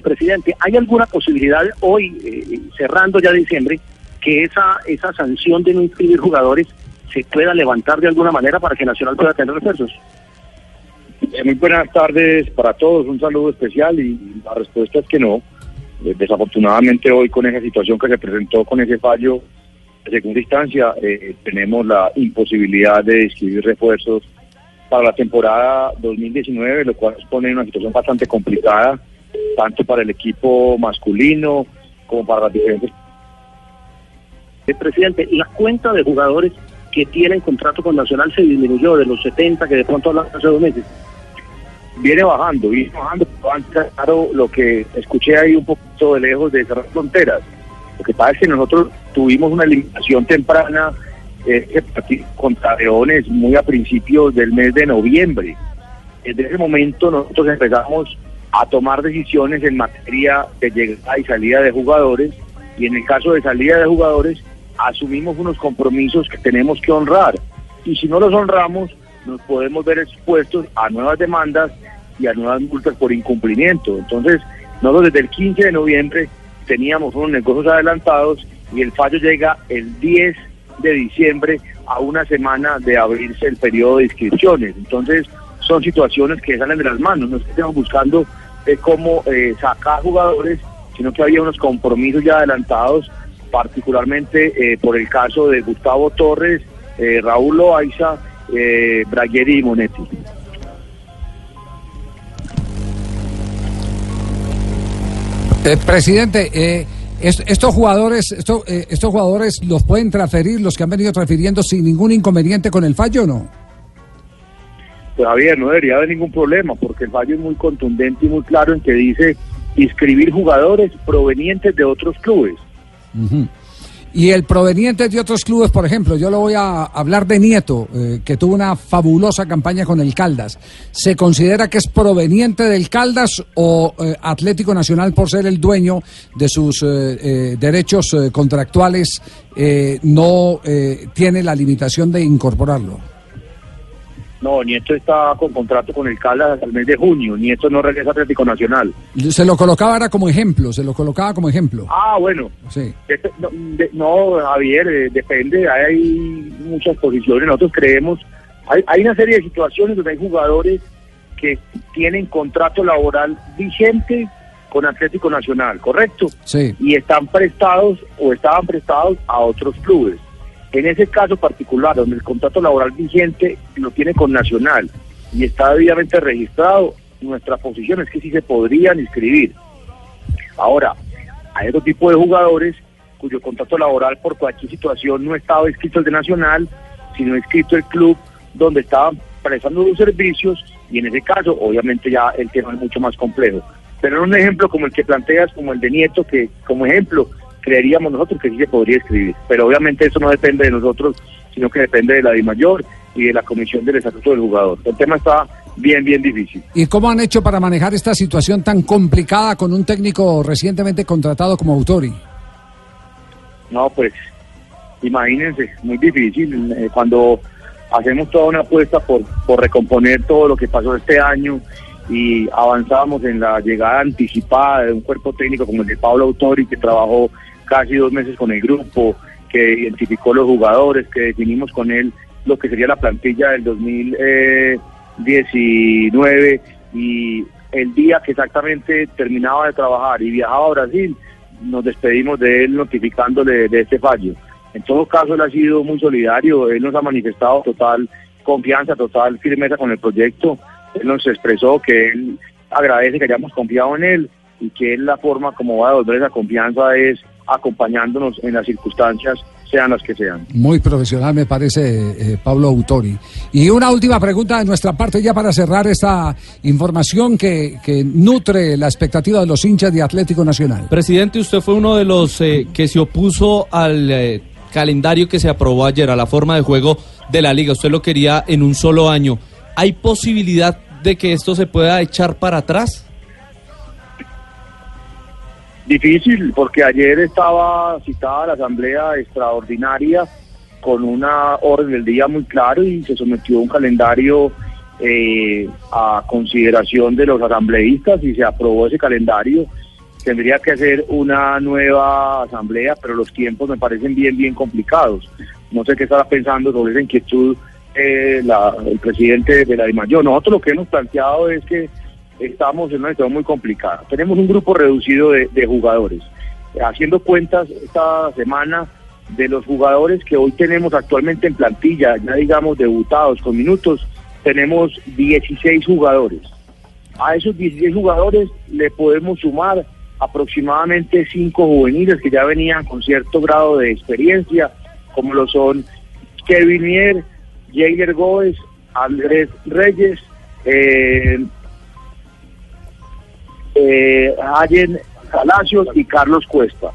Presidente, ¿hay alguna posibilidad hoy, eh, cerrando ya diciembre, que esa, esa sanción de no inscribir jugadores se pueda levantar de alguna manera para que Nacional pueda tener refuerzos? Eh, muy buenas tardes para todos, un saludo especial y la respuesta es que no. Eh, desafortunadamente hoy con esa situación que se presentó con ese fallo de segunda instancia, tenemos la imposibilidad de inscribir refuerzos para la temporada 2019, lo cual nos pone en una situación bastante complicada, tanto para el equipo masculino como para las diferentes. Presidente, la cuenta de jugadores que tienen contrato con Nacional se disminuyó de los 70 que de pronto hablamos hace dos meses. Viene bajando, viene bajando, claro lo que escuché ahí un poquito de lejos de cerrar fronteras. Lo que pasa es que nosotros tuvimos una eliminación temprana eh, contra Leones muy a principios del mes de noviembre. Desde ese momento nosotros empezamos a tomar decisiones en materia de llegada y salida de jugadores y en el caso de salida de jugadores asumimos unos compromisos que tenemos que honrar y si no los honramos nos podemos ver expuestos a nuevas demandas y a nuevas multas por incumplimiento. Entonces, nosotros desde el 15 de noviembre teníamos unos negocios adelantados y el fallo llega el 10 de diciembre a una semana de abrirse el periodo de inscripciones. Entonces, son situaciones que salen de las manos, no es que estemos buscando eh, cómo sacar jugadores, sino que había unos compromisos ya adelantados, particularmente eh, por el caso de Gustavo Torres, eh, Raúl Loaiza, eh, y Monetti. Eh, presidente, est- estos jugadores, esto- estos jugadores los pueden transferir, los que han venido transfiriendo sin ningún inconveniente con el fallo, o ¿no? Javier, no debería haber ningún problema, porque el fallo es muy contundente y muy claro en que dice inscribir jugadores provenientes de otros clubes. Y el proveniente de otros clubes, por ejemplo, yo lo voy a hablar de Nieto, eh, que tuvo una fabulosa campaña con el Caldas. ¿Se considera que es proveniente del Caldas o eh, Atlético Nacional, por ser el dueño de sus eh, eh, derechos contractuales, no tiene la limitación de incorporarlo? No, Nieto está con contrato con el Cala hasta el mes de junio. Nieto no regresa a Atlético Nacional. Se lo colocaba ahora como ejemplo, se lo colocaba como ejemplo. Ah, bueno. Sí. Este- No, de- no, Javier, eh, depende. Hay muchas posiciones. Nosotros creemos. Hay, hay una serie de situaciones donde hay jugadores que tienen contrato laboral vigente con Atlético Nacional, ¿correcto? Sí. y están prestados o estaban prestados a otros clubes. En ese caso particular, donde el contrato laboral vigente lo tiene con Nacional y está debidamente registrado, nuestra posición es que sí se podrían inscribir. Ahora, hay otro tipo de jugadores cuyo contrato laboral por cualquier situación no estaba inscrito el de Nacional, sino inscrito el club donde estaban prestando los servicios y en ese caso obviamente ya el tema es mucho más complejo. Pero en un ejemplo como el que planteas, como el de Nieto, que como ejemplo creeríamos nosotros que sí se podría escribir. Pero obviamente eso no depende de nosotros, sino que depende de la DIMAYOR y de la Comisión del Estatuto del Jugador. El tema está bien, bien difícil. ¿Y cómo han hecho para manejar esta situación tan complicada con un técnico recientemente contratado como Autori? No, pues imagínense, muy difícil. eh, cuando hacemos toda una apuesta por, por recomponer todo lo que pasó este año y avanzábamos en la llegada anticipada de un cuerpo técnico como el de Pablo Autori, que trabajó casi dos meses con el grupo, que identificó los jugadores, que definimos con él lo que sería la plantilla del 2019 y el día que exactamente terminaba de trabajar y viajaba a Brasil, nos despedimos de él notificándole de este fallo. En todo caso, él ha sido muy solidario, él nos ha manifestado total confianza, total firmeza con el proyecto, él nos expresó que él agradece que hayamos confiado en él y que él la forma como va a devolver esa confianza es acompañándonos en las circunstancias sean las que sean. Muy profesional me parece eh, Pablo Autori. Y una última pregunta de nuestra parte ya para cerrar esta información que, que nutre la expectativa de los hinchas de Atlético Nacional. Presidente, usted fue uno de los eh, que se opuso al eh, calendario que se aprobó ayer, a la forma de juego de la liga. Usted lo quería en un solo año. ¿Hay posibilidad de que esto se pueda echar para atrás? Difícil, porque ayer estaba citada la asamblea extraordinaria con una orden del día muy claro y se sometió un calendario eh, a consideración de los asambleístas y se aprobó ese calendario. Tendría que hacer una nueva asamblea, pero los tiempos me parecen bien, bien complicados. No sé qué estará pensando sobre esa inquietud eh, la- el presidente de la DIMAYOR. Nosotros lo que hemos planteado es que estamos en una situación muy complicada. Tenemos un grupo reducido de, jugadores. Haciendo cuentas esta semana de los jugadores que hoy tenemos actualmente en plantilla, ya digamos debutados con minutos, tenemos 16 jugadores. A esos 16 jugadores le podemos sumar aproximadamente 5 juveniles que ya venían con cierto grado de experiencia, como lo son Kevin Mier, Jair Gómez, Andrés Reyes, eh, eh, Allen Palacios y Carlos Cuesta.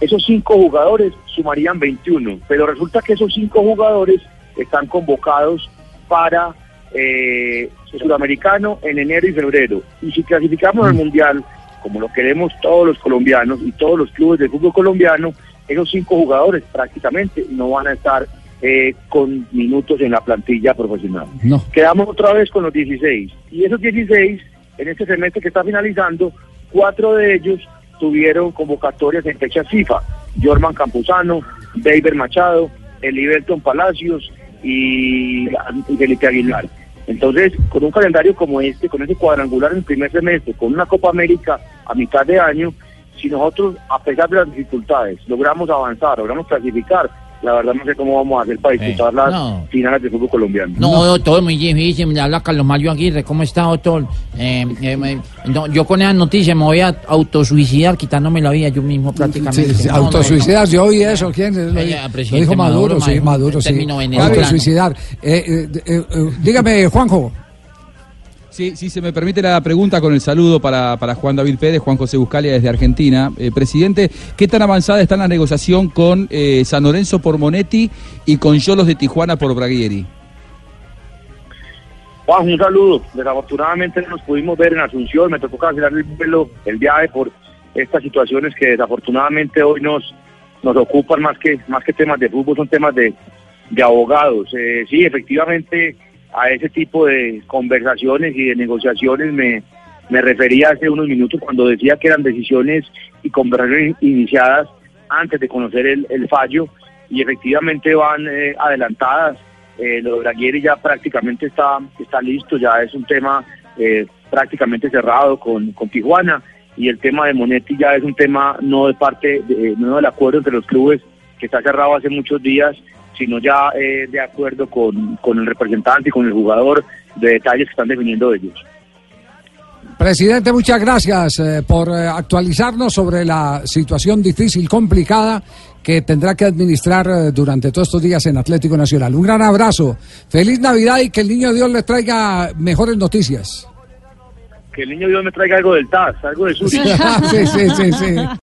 Esos cinco jugadores sumarían 21, pero resulta que esos cinco jugadores están convocados para eh, Sudamericano en enero y febrero. Y si clasificamos al Mundial, como lo queremos todos los colombianos y todos los clubes de fútbol colombiano, esos cinco jugadores prácticamente no van a estar eh, con minutos en la plantilla profesional. No. Quedamos otra vez con los 16. Y esos 16, en este semestre que está finalizando, cuatro de ellos tuvieron convocatorias en fechas FIFA. Jorman Campuzano, David Machado, Eliberton Palacios y Felipe Aguilar. Entonces, con un calendario como este, con ese cuadrangular en el primer semestre, con una Copa América a mitad de año, si nosotros, a pesar de las dificultades, logramos avanzar, logramos clasificar, la verdad no sé cómo vamos a hacer para disputar las no. finales de fútbol colombiano. No, doctor, muy difícil. Me habla Carlos Mario Aguirre. ¿Cómo está, doctor? Eh, eh, me- no, yo con esa noticia me voy a autosuicidar quitándome la vida yo mismo prácticamente. Sí, sí, No, no, autosuicidar, yo oí eso, ¿quién? Lo, Eh, eh, dijo Maduro, Maduro, sí, Maduro, Maduro, sí. Autosuicidar. Eh, eh, eh, eh, dígame, Juanjo. Sí, si se me permite la pregunta con el saludo para, para Juan David Pérez, Juan José Buscalia desde Argentina. Eh, presidente, ¿qué tan avanzada está la negociación con eh, San Lorenzo por Monetti y con Yolos de Tijuana por Braguieri? Juan, un saludo. Desafortunadamente no nos pudimos ver en Asunción, me tocó cancelar el vuelo, el viaje por estas situaciones que desafortunadamente hoy nos nos ocupan más que más que temas de fútbol, son temas de, de abogados. Eh, sí, efectivamente a ese tipo de conversaciones y de negociaciones me, me refería hace unos minutos cuando decía que eran decisiones y conversaciones iniciadas antes de conocer el, el fallo y efectivamente van eh, adelantadas. Eh, lo de Braguieri ya prácticamente está, está listo, ya es un tema eh, prácticamente cerrado con, con Tijuana y el tema de Monetti ya es un tema no de parte, de, no del acuerdo entre los clubes que está cerrado hace muchos días, sino ya eh, de acuerdo con, con el representante y con el jugador de detalles que están definiendo ellos. Presidente, muchas gracias eh, por eh, actualizarnos sobre la situación difícil, complicada que tendrá que administrar eh, durante todos estos días en Atlético Nacional. Un gran abrazo, feliz Navidad y que el niño Dios les traiga mejores noticias. Que el niño Dios me traiga algo del TAS, algo de Zurich. sí, sí, sí, sí.